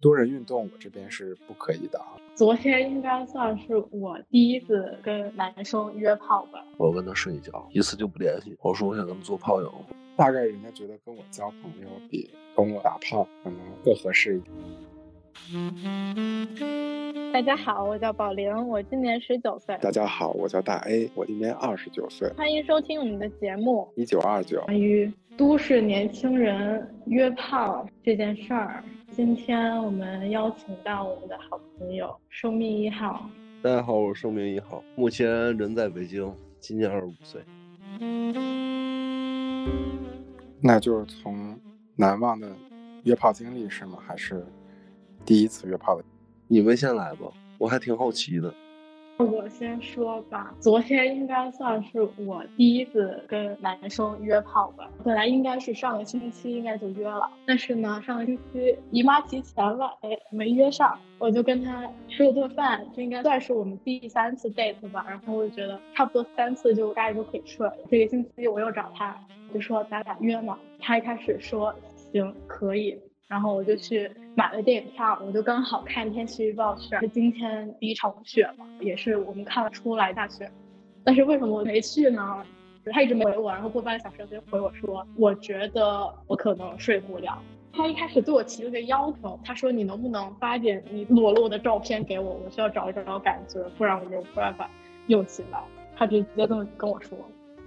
多人运动我这边是不可以的啊。昨天应该算是我第一次跟男生约炮吧。我跟他睡一觉，一次就不联系。我说我想跟他做炮友，大概人家觉得跟我交朋友比跟我打炮可能更合适一点。大家好，我叫宝玲，我今年十九岁。大家好，我叫大 A，我今年二十九岁。欢迎收听我们的节目，一九二九，关于都市年轻人约炮这件事儿。今天我们邀请到我们的好朋友生命一号。大家好，我是生命一号，目前人在北京，今年二十五岁。那就是从难忘的约炮经历是吗？还是第一次约炮？你们先来吧，我还挺好奇的。我先说吧，昨天应该算是我第一次跟男生约炮吧。本来应该是上个星期应该就约了，但是呢，上个星期姨妈提前了，哎，没约上。我就跟他吃了顿饭，这应该算是我们第三次 date 吧。然后我就觉得差不多三次就大概就可以睡。这个星期我又找他，就说咱俩约嘛。他一开始说行可以。然后我就去买了电影票，我就刚好看天气预报是今天第一场雪嘛，也是我们看了出来大雪。但是为什么我没去呢？他一直没回我，然后过半个小时他就回我说，我觉得我可能睡不了。他一开始对我提了个要求，他说你能不能发点你裸露的照片给我，我需要找一找感觉，不然我就没有办法用起来。他就直接这么跟我说。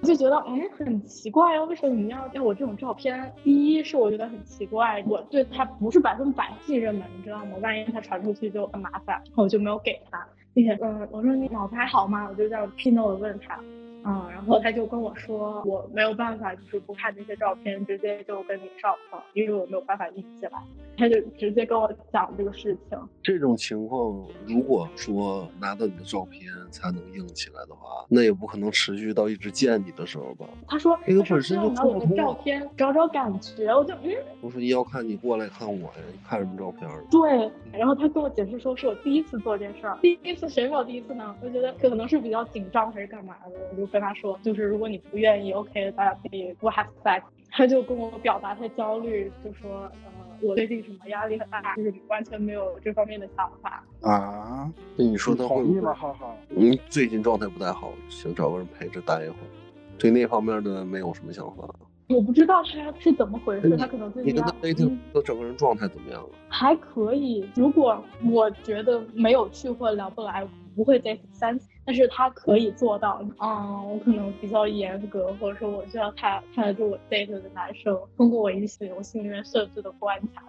我就觉得嗯很奇怪啊，为什么你要要我这种照片？第一是我觉得很奇怪，我对他不是百分百信任嘛，你知道吗？万一他传出去就很麻烦，我就没有给他，并且嗯，我说你脑子还好吗？我就这样 p i n 的问他。嗯，然后他就跟我说，我没有办法，就是不看那些照片，直接就跟你上床，因为我没有办法硬起来。他就直接跟我讲这个事情。这种情况，如果说拿到你的照片才能硬起来的话，那也不可能持续到一直见你的时候吧？他说这个本身就拿我的照片找找感觉，我就嗯。我说你要看你过来看我呀，你看什么照片？对，然后他跟我解释说，是我第一次做这事儿，第一次谁没有第一次呢？我觉得可能是比较紧张还是干嘛的，我就。跟他说，就是如果你不愿意，OK，大家可以不 have sex。他就跟我表达他焦虑，就说，呃，我最近什么压力很大，就是完全没有这方面的想法啊。那你说他同意吗？浩浩，嗯，最近状态不太好，想找个人陪着待一会儿。对那方面的没有什么想法。我不知道他是怎么回事，他可能最近。你跟他 dating 的整个人状态怎么样了？还可以。如果我觉得没有去或聊不来，不会 date 三次。但是他可以做到，嗯，我可能比较严格，或者说我需要他看得住我 date 的男生，通过我一些游戏里面设置的关卡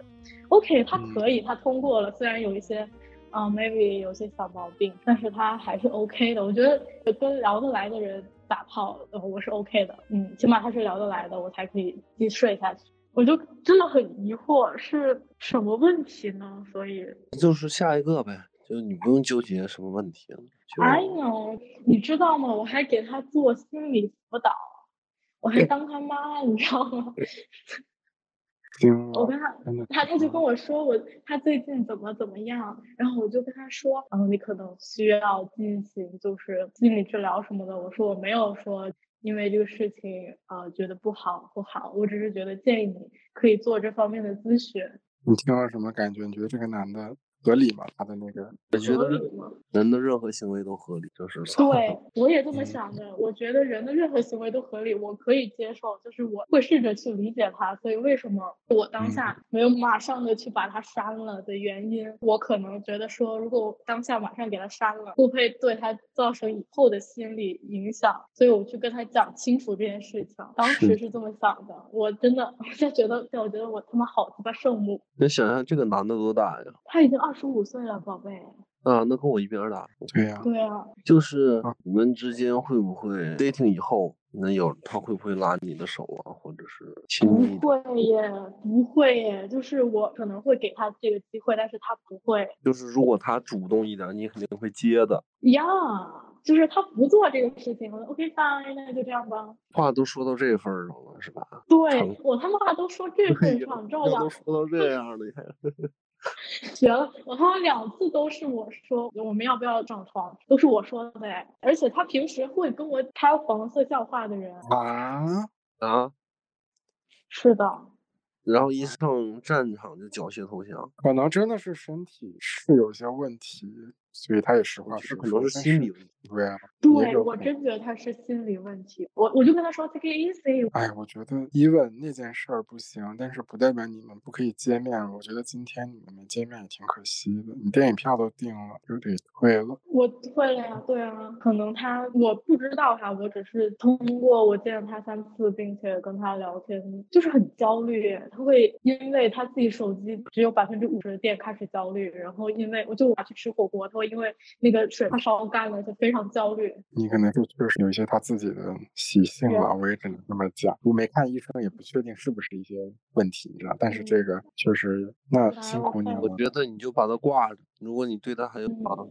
，OK，他可以，他通过了，虽然有一些，嗯，maybe 有些小毛病，但是他还是 OK 的。我觉得跟聊得来的人打炮，我是 OK 的，嗯，起码他是聊得来的，我才可以继续睡下去。我就真的很疑惑是什么问题呢？所以就是下一个呗。就你不用纠结什么问题了。哎呦，你知道吗？我还给他做心理辅导，我还当他妈，你知道吗？我跟他，他他就跟我说我他最近怎么怎么样，然后我就跟他说，嗯，你可能需要进行就是心理治疗什么的。我说我没有说因为这个事情呃觉得不好不好，我只是觉得建议你可以做这方面的咨询。你听了什么感觉？你觉得这个男的？合理吗？他的那个，我觉得人的任何行为都合理，就是 对，我也这么想的。我觉得人的任何行为都合理，我可以接受，就是我会试着去理解他。所以为什么我当下没有马上的去把他删了的原因，我可能觉得说，如果我当下马上给他删了，会不会对他造成以后的心理影响？所以我去跟他讲清楚这件事情，当时是这么想的。我真的，我现在觉得，我觉得我他妈好他妈圣母。你想想，这个男的多大呀？他已经二。十五岁了，宝贝。啊，那跟我一边大。对呀。对啊。就是你们之间会不会 dating 以后，那有他会不会拉你的手啊，或者是亲密？不会耶，不会耶。就是我可能会给他这个机会，但是他不会。就是如果他主动一点，你肯定会接的。呀，就是他不做这个事情，OK fine，那就这样吧。话都说到这份上了，是吧？对，我他妈都说这份上，知道吧？都说到这样了，你还。绝了！我他妈两次都是我说我们要不要上床，都是我说的哎。而且他平时会跟我开黄色笑话的人啊啊，是的。然后一上战场就缴械投降，可能真的是身体是有些问题，所以他也实话实说。可能是心理问题。对啊，对我真觉得他是心理问题。我我就跟他说 take it easy。哎，我觉得 even 那件事儿不行，但是不代表你们不可以见面。我觉得今天你们没见面也挺可惜的。你电影票都订了，就得退了。我退了呀，对啊。可能他我不知道哈，我只是通过我见了他三次，并且跟他聊天，就是很焦虑。他会因为他自己手机只有百分之五十的电开始焦虑，然后因为我就我要去吃火锅，他会因为那个水它烧干了就非常焦虑。你可能就确实有一些他自己的习性吧，我也只能这么讲。我没看医生，也不确定是不是一些问题，你知道。但是这个确实，那辛苦你了。我觉得你就把它挂着，如果你对他还有好，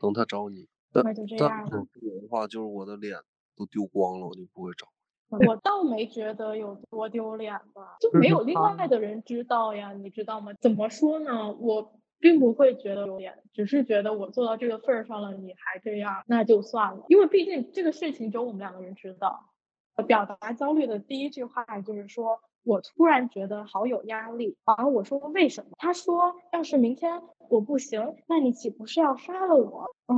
等他找你。那就这样。我的话就是我的脸都丢光了，我就不会找。我倒没觉得有多丢脸吧，就没有另外的人知道呀，你知道吗？怎么说呢？我。并不会觉得有点，只是觉得我做到这个份儿上了，你还这样，那就算了。因为毕竟这个事情只有我们两个人知道。表达焦虑的第一句话就是说，我突然觉得好有压力。然后我说为什么？他说，要是明天我不行，那你岂不是要杀了我？嗯，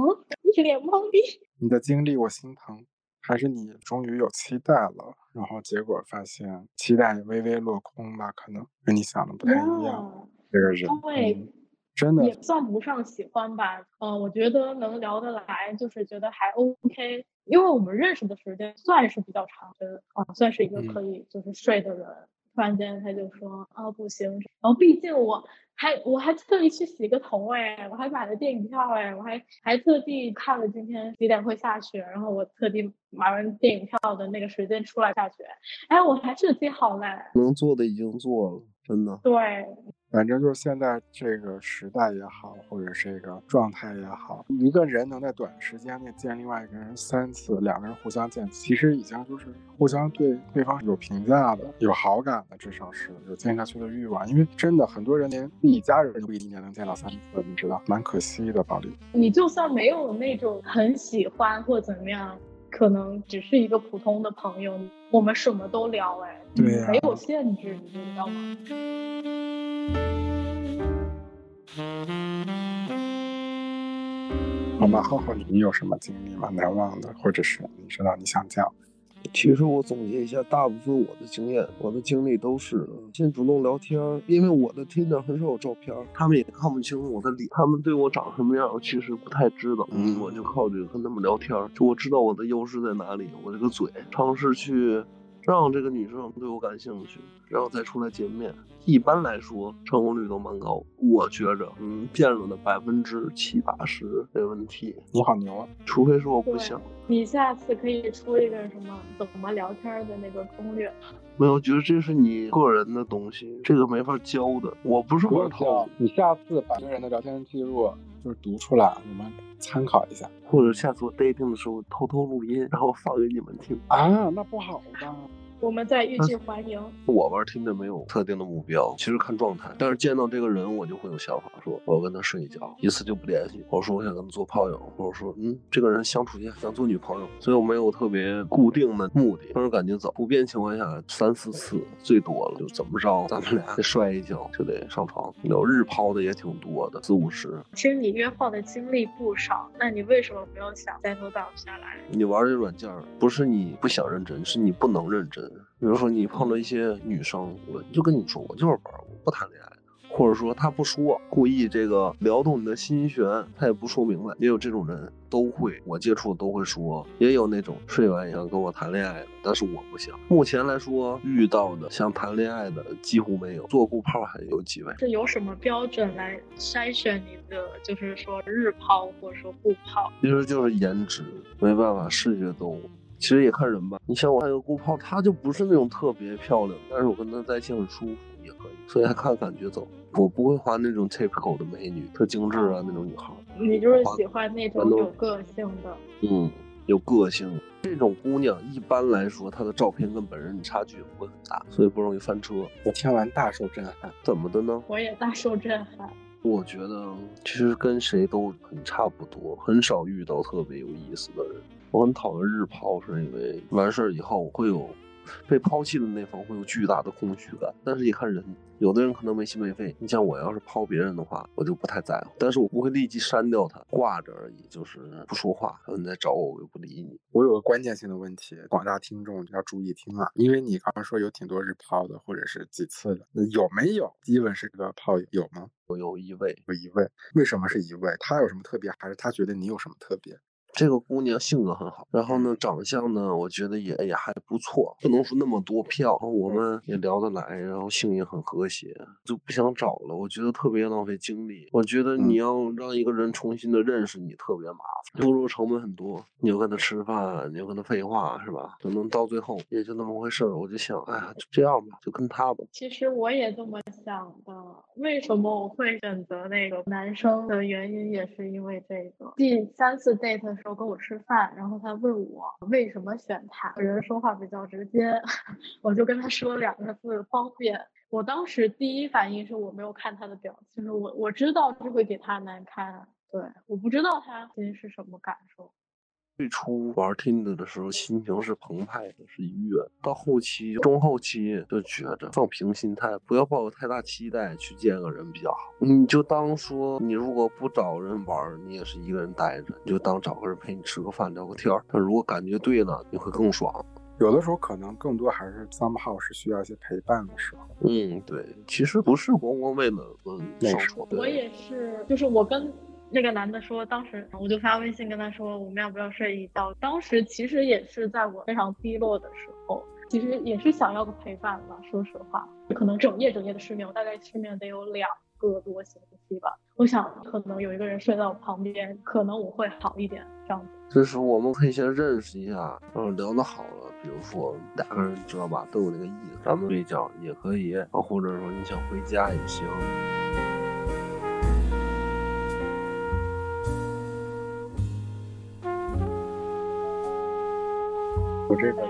一脸懵逼。你的经历我心疼，还是你终于有期待了，然后结果发现期待微微落空吧？可能跟你想的不太一样。这个人，对。真的也算不上喜欢吧，嗯，我觉得能聊得来，就是觉得还 OK，因为我们认识的时间算是比较长，的，啊，算是一个可以就是睡的人。突然间他就说啊不行，然后毕竟我还我还特意去洗个头哎，我还买了电影票哎，我还还特地看了今天几点会下雪，然后我特地买完电影票的那个时间出来下雪，哎，我还设计好嘞，能做的已经做了，真的。对。反正就是现在这个时代也好，或者这个状态也好，一个人能在短时间内见另外一个人三次，两个人互相见，其实已经就是互相对对方有评价的、有好感的，至少是有见下去的欲望。因为真的很多人连自己家人不一定能见到三次，你知道，蛮可惜的，宝莉。你就算没有那种很喜欢或怎么样，可能只是一个普通的朋友，我们什么都聊，哎，对，没有限制，你知道吗？好吧，浩浩，你有什么经历吗？难忘的，或者是你知道你想讲？其实我总结一下，大部分我的经验、我的经历都是先主动聊天，因为我的 Tinder 很少有照片，他们也看不清我的脸，他们对我长什么样，我其实不太知道。嗯，我就靠这个跟他们聊天，就我知道我的优势在哪里，我这个嘴，尝试去。让这个女生对我感兴趣，然后再出来见面。一般来说，成功率都蛮高。我觉着，嗯，辩论的百分之七八十没问题。你好牛啊！除非是我不想。你下次可以出一个什么怎么聊天的那个攻略。没有，我觉得这是你个人的东西，这个没法教的。我不是玩套。你下次把这个人的聊天记录就是读出来，我们参考一下。或者下次我 dating 的时候偷偷录音，然后放给你们听。啊，那不好吧？我们在欲拒还迎。我玩听的没有特定的目标，其实看状态。但是见到这个人，我就会有想法，说我要跟他睡一觉，一次就不联系。或者说我想跟他做炮友，或者说嗯，这个人相处下想做女朋友。所以我没有特别固定的目的，顺着感觉走。普遍情况下三四次最多了，就怎么着，咱们俩得摔一跤就得上床。有日抛的也挺多的，四五十。其实你约炮的经历不少，那你为什么没有想再头倒下来？你玩这软件不是你不想认真，是你不能认真。比如说，你碰到一些女生，我就跟你说，我就是玩，我不谈恋爱。或者说，他不说，故意这个撩动你的心弦，他也不说明白。也有这种人，都会，我接触都会说。也有那种睡完想跟我谈恋爱的，但是我不想。目前来说，遇到的想谈恋爱的几乎没有。做顾炮还有几位？这有什么标准来筛选你的？就是说日抛或者说顾炮？其实就是颜值，没办法，视觉动物。其实也看人吧，你像我那个顾炮，她就不是那种特别漂亮，但是我跟她在一起很舒服，也可以，所以还看感觉走。我不会画那种 typical 的美女，特精致啊那种女孩。你就是喜欢那种有个性的。嗯，有个性。这种姑娘一般来说，她的照片跟本人差距不会很大，所以不容易翻车。我听完大受震撼。怎么的呢？我也大受震撼。我觉得其实跟谁都很差不多，很少遇到特别有意思的人。我很讨厌日抛，是因为完事儿以后会有被抛弃的那方会有巨大的空虚感。但是也看人，有的人可能没心没肺。你像我要是抛别人的话，我就不太在乎，但是我不会立即删掉他，挂着而已，就是不说话。你再找我，我又不理你。我有个关键性的问题，广大听众要注意听啊，因为你刚刚说有挺多日抛的，或者是几次的，那有没有基本是个炮友有吗？我有一位，有一位，为什么是一位？他有什么特别，还是他觉得你有什么特别？这个姑娘性格很好，然后呢，长相呢，我觉得也也还不错，不能说那么多票，我们也聊得来，然后性也很和谐，就不想找了。我觉得特别浪费精力。我觉得你要让一个人重新的认识你，特别麻烦，投入成本很多。你要跟他吃饭，你要跟他废话，是吧？可能到最后也就那么回事儿。我就想，哎呀，就这样吧，就跟他吧。其实我也这么想的。为什么我会选择那个男生的原因，也是因为这个第三次 date。时候要跟我吃饭，然后他问我为什么选他，人说话比较直接，我就跟他说两个字方便。我当时第一反应是我没有看他的表情，我我知道这会给他难堪，对，我不知道他心里是什么感受。最初玩 Tinder 的时候，心情是澎湃的，是愉悦。到后期、中后期就觉着放平心态，不要抱有太大期待去见个人比较好。你就当说，你如果不找人玩，你也是一个人待着，你就当找个人陪你吃个饭、聊个天儿。但如果感觉对了，你会更爽。有的时候可能更多还是 somehow 是需要一些陪伴的时候。嗯，对，其实不是光光为了嗯上床。我也是，就是我跟。那个男的说，当时我就发微信跟他说，我们要不要睡一觉？当时其实也是在我非常低落的时候，其实也是想要个陪伴吧。说实话，可能整夜整夜的失眠，我大概失眠得有两个多星期吧。我想，可能有一个人睡在我旁边，可能我会好一点。这样子，这时候我们可以先认识一下，嗯，聊得好了，比如说两个人知道吧，都有那个意思，咱们睡觉也可以，或者说你想回家也行。这个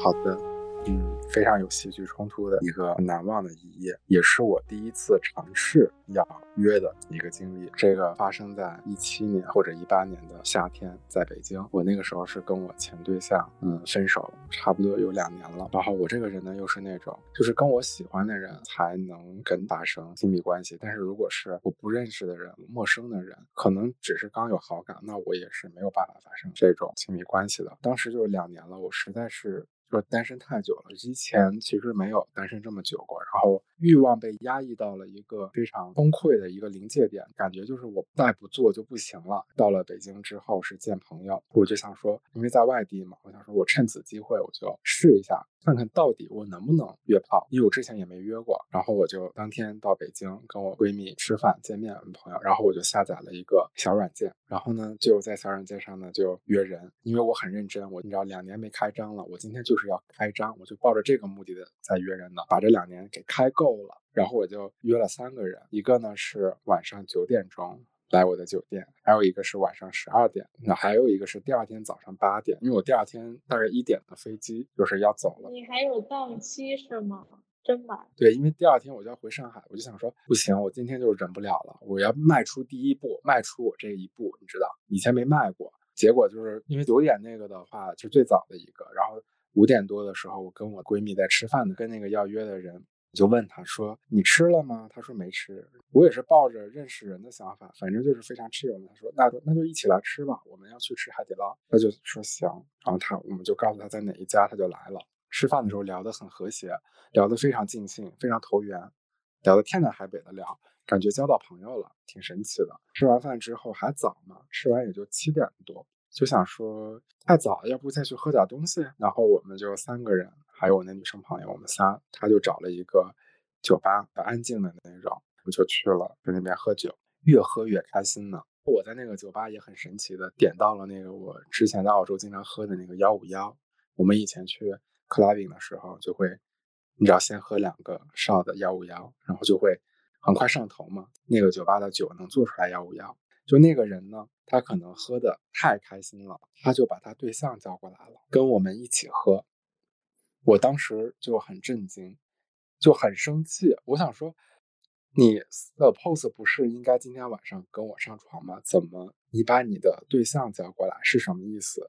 好的，嗯，非常有戏剧冲突的一个难忘的一夜，也是我第一次尝试要约的一个经历。这个发生在一七年或者一八年的夏天，在北京。我那个时候是跟我前对象，嗯，分手差不多有两年了。然后我这个人呢，又是那种就是跟我喜欢的人才能跟发生亲密关系，但是如果是我不认识的人、陌生的人，可能只是刚有好感，那我也是没有办法发生这种亲密关系的。当时就是两年了，我实在是。说单身太久了，之前其实没有单身这么久过，然后欲望被压抑到了一个非常崩溃的一个临界点，感觉就是我再不做就不行了。到了北京之后是见朋友，我就想说，因为在外地嘛，我想说我趁此机会我就试一下。看看到底我能不能约炮，因为我之前也没约过。然后我就当天到北京跟我闺蜜吃饭见面，朋友。然后我就下载了一个小软件，然后呢就在小软件上呢就约人，因为我很认真，我你知道两年没开张了，我今天就是要开张，我就抱着这个目的的在约人呢，把这两年给开够了。然后我就约了三个人，一个呢是晚上九点钟。来我的酒店，还有一个是晚上十二点，那还有一个是第二天早上八点，因为我第二天大概一点的飞机就是要走了。你还有档期是吗？真满。对，因为第二天我就要回上海，我就想说不行，我今天就忍不了了，我要迈出第一步，迈出我这一步，你知道，以前没迈过。结果就是因为九点那个的话就最早的一个，然后五点多的时候我跟我闺蜜在吃饭呢，跟那个要约的人。我就问他说：“你吃了吗？”他说没吃。我也是抱着认识人的想法，反正就是非常 chill。他说：“那那就一起来吃吧，我们要去吃海底捞。”他就说行。然后他我们就告诉他在哪一家，他就来了。吃饭的时候聊得很和谐，聊得非常尽兴，非常投缘，聊得天南海北的聊，感觉交到朋友了，挺神奇的。吃完饭之后还早嘛，吃完也就七点多，就想说太早，要不再去喝点东西。然后我们就三个人。还有我那女生朋友，我们仨，他就找了一个酒吧，安静的那种，我就去了，在那边喝酒，越喝越开心呢。我在那个酒吧也很神奇的点到了那个我之前在澳洲经常喝的那个幺五幺。我们以前去 clubbing 的时候，就会，你只要先喝两个少的幺五幺，然后就会很快上头嘛。那个酒吧的酒能做出来幺五幺，就那个人呢，他可能喝的太开心了，他就把他对象叫过来了，跟我们一起喝。我当时就很震惊，就很生气。我想说，你的 pose 不是应该今天晚上跟我上床吗？怎么你把你的对象叫过来是什么意思？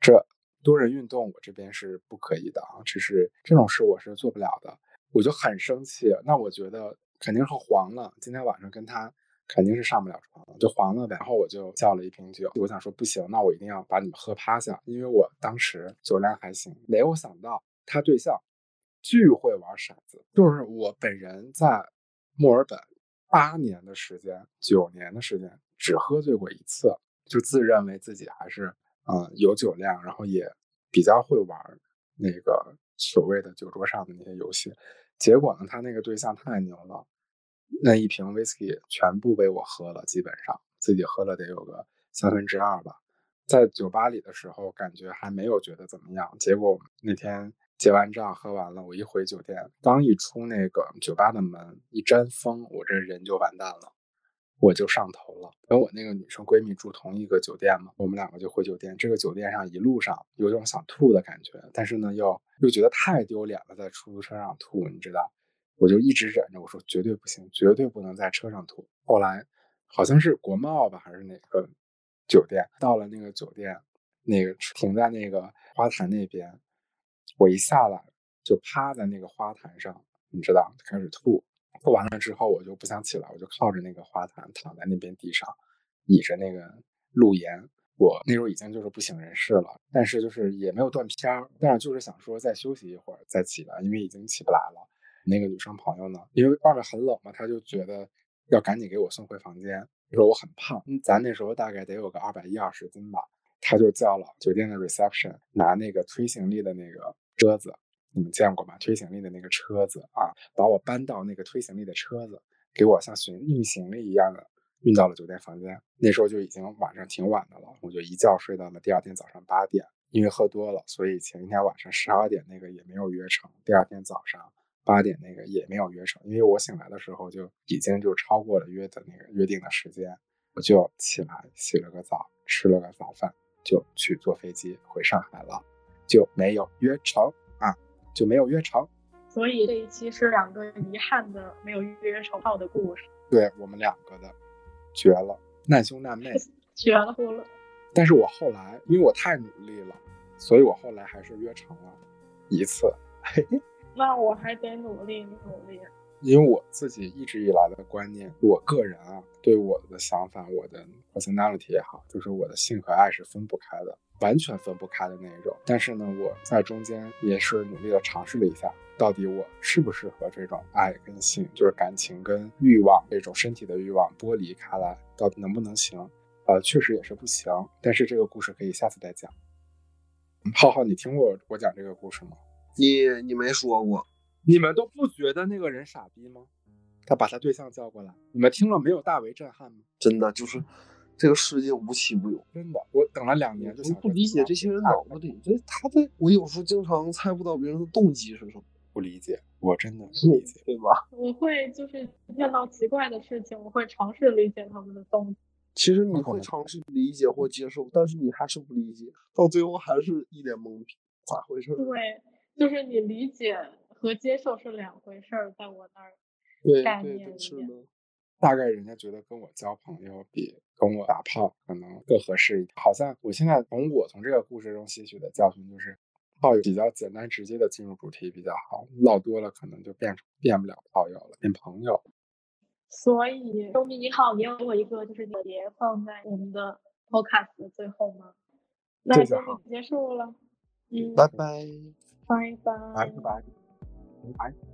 这多人运动我这边是不可以的啊，只是这种事我是做不了的，我就很生气。那我觉得肯定是黄了，今天晚上跟他肯定是上不了床了，就黄了呗。然后我就叫了一瓶酒，我想说不行，那我一定要把你们喝趴下，因为我当时酒量还行。没有想到他对象巨会玩骰子，就是我本人在墨尔本八年的时间，九年的时间只喝醉过一次，就自认为自己还是。嗯，有酒量，然后也比较会玩那个所谓的酒桌上的那些游戏。结果呢，他那个对象太牛了，那一瓶 whisky 全部被我喝了，基本上自己喝了得有个三分之二吧。在酒吧里的时候，感觉还没有觉得怎么样。结果那天结完账喝完了，我一回酒店，刚一出那个酒吧的门，一沾风，我这人就完蛋了。我就上头了，跟我那个女生闺蜜住同一个酒店嘛，我们两个就回酒店。这个酒店上一路上有种想吐的感觉，但是呢又又觉得太丢脸了，在出租车上吐，你知道，我就一直忍着，我说绝对不行，绝对不能在车上吐。后来好像是国贸吧，还是哪个酒店，到了那个酒店，那个停在那个花坛那边，我一下来就趴在那个花坛上，你知道，开始吐。吐完了之后，我就不想起来，我就靠着那个花坛躺在那边地上，倚着那个路沿。我那时候已经就是不省人事了，但是就是也没有断片儿，但是就是想说再休息一会儿再起来，因为已经起不来了。那个女生朋友呢，因为外面很冷嘛，她就觉得要赶紧给我送回房间。说我很胖，咱那时候大概得有个二百一二十斤吧，她就叫了酒店的 reception 拿那个推行李的那个车子。你们见过吗？推行李的那个车子啊，把我搬到那个推行李的车子，给我像运运行李一样的运到了酒店房间。那时候就已经晚上挺晚的了，我就一觉睡到了第二天早上八点。因为喝多了，所以前一天晚上十二点那个也没有约成，第二天早上八点那个也没有约成。因为我醒来的时候就已经就超过了约的那个约定的时间，我就起来洗了个澡，吃了个早饭，就去坐飞机回上海了，就没有约成啊。就没有约成，所以这一期是两个遗憾的没有约成炮的故事。对我们两个的绝了，难兄难妹，绝了了。但是我后来因为我太努力了，所以我后来还是约成了一次。嘿嘿，那我还得努力努力。因为我自己一直以来的观念，我个人啊，对我的想法，我的 personality 也好，就是我的性和爱是分不开的。完全分不开的那一种，但是呢，我在中间也是努力的尝试了一下，到底我适不适合这种爱跟性，就是感情跟欲望这种身体的欲望剥离开来，到底能不能行？呃，确实也是不行。但是这个故事可以下次再讲。浩浩，你听过我讲这个故事吗？你你没说过，你们都不觉得那个人傻逼吗？他把他对象叫过来，你们听了没有大为震撼吗？真的就是。这个世界无奇不有，真的。我等了两年，就不理解这些人脑子里，这他的，我有时候经常猜不到别人的动机是什么，不理解，我真的不理解，对吧？我会就是见到奇怪的事情，我会尝试理解他们的动机。其实你会尝试理解或接受，但是你还是不理解，到最后还是一脸懵逼，咋回事？对，就是你理解和接受是两回事儿，在我那儿概念里面。大概人家觉得跟我交朋友比跟我打炮可能更合适一点。好像我现在从我从这个故事中吸取的教训就是，炮友比较简单直接的进入主题比较好，唠多了可能就变成变不了炮友了，变朋友。所以，周明你好，你有我一个就是碟放在我们的 podcast 的最后吗？那就结束了。嗯，拜拜，拜拜，拜拜，拜拜。